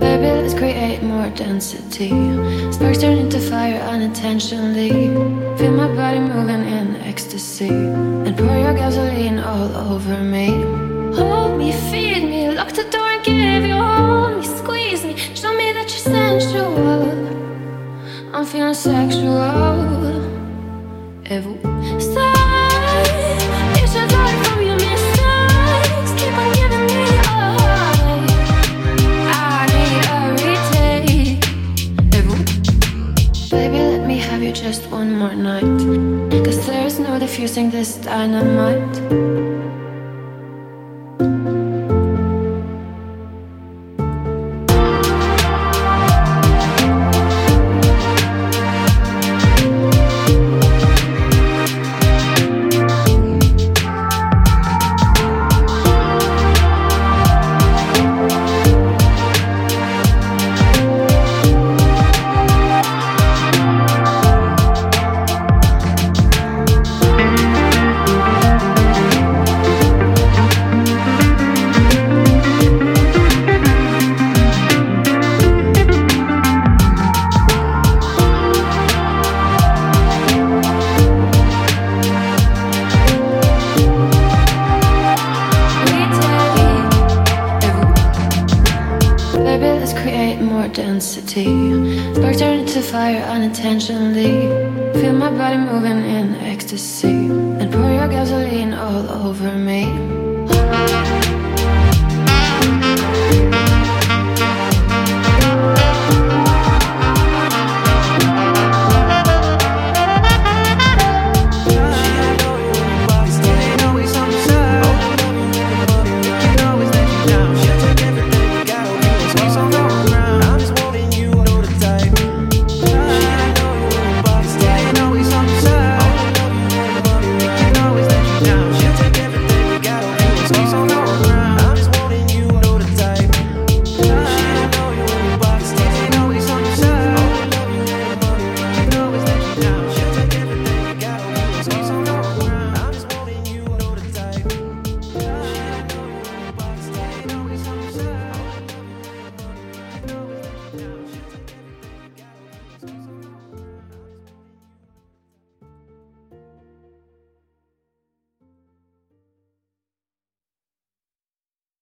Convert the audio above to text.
Baby, let's create more density. Sparks turn into fire unintentionally. Feel my body moving in ecstasy. And pour your gasoline all over me. Hold me, feed me, lock the door and give you all me. Squeeze me, show me that you're sensual. I'm feeling sexual. Et? Baby, let me have you just one more night. Cause there's no diffusing this dynamite. More density. Spark turn into fire unintentionally. Feel my body moving in ecstasy. And pour your gasoline all over me.